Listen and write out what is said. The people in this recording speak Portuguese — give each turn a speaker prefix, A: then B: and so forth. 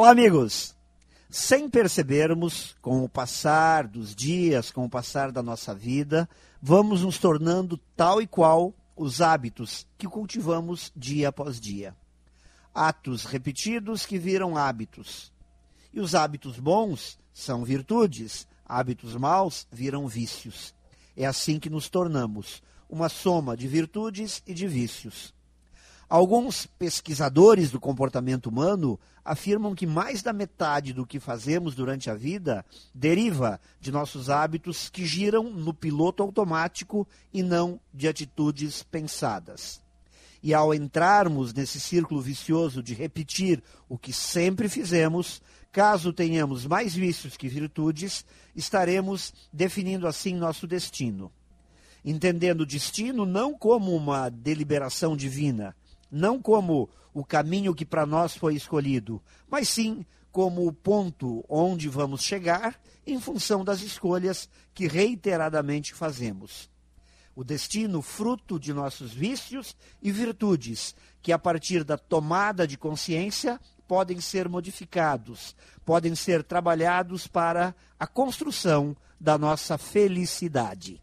A: Olá, amigos! Sem percebermos, com o passar dos dias, com o passar da nossa vida, vamos nos tornando tal e qual os hábitos que cultivamos dia após dia. Atos repetidos que viram hábitos. E os hábitos bons são virtudes, hábitos maus viram vícios. É assim que nos tornamos, uma soma de virtudes e de vícios. Alguns pesquisadores do comportamento humano afirmam que mais da metade do que fazemos durante a vida deriva de nossos hábitos que giram no piloto automático e não de atitudes pensadas. E ao entrarmos nesse círculo vicioso de repetir o que sempre fizemos, caso tenhamos mais vícios que virtudes, estaremos definindo assim nosso destino. Entendendo o destino não como uma deliberação divina, não como o caminho que para nós foi escolhido, mas sim como o ponto onde vamos chegar em função das escolhas que reiteradamente fazemos. O destino fruto de nossos vícios e virtudes, que a partir da tomada de consciência podem ser modificados, podem ser trabalhados para a construção da nossa felicidade.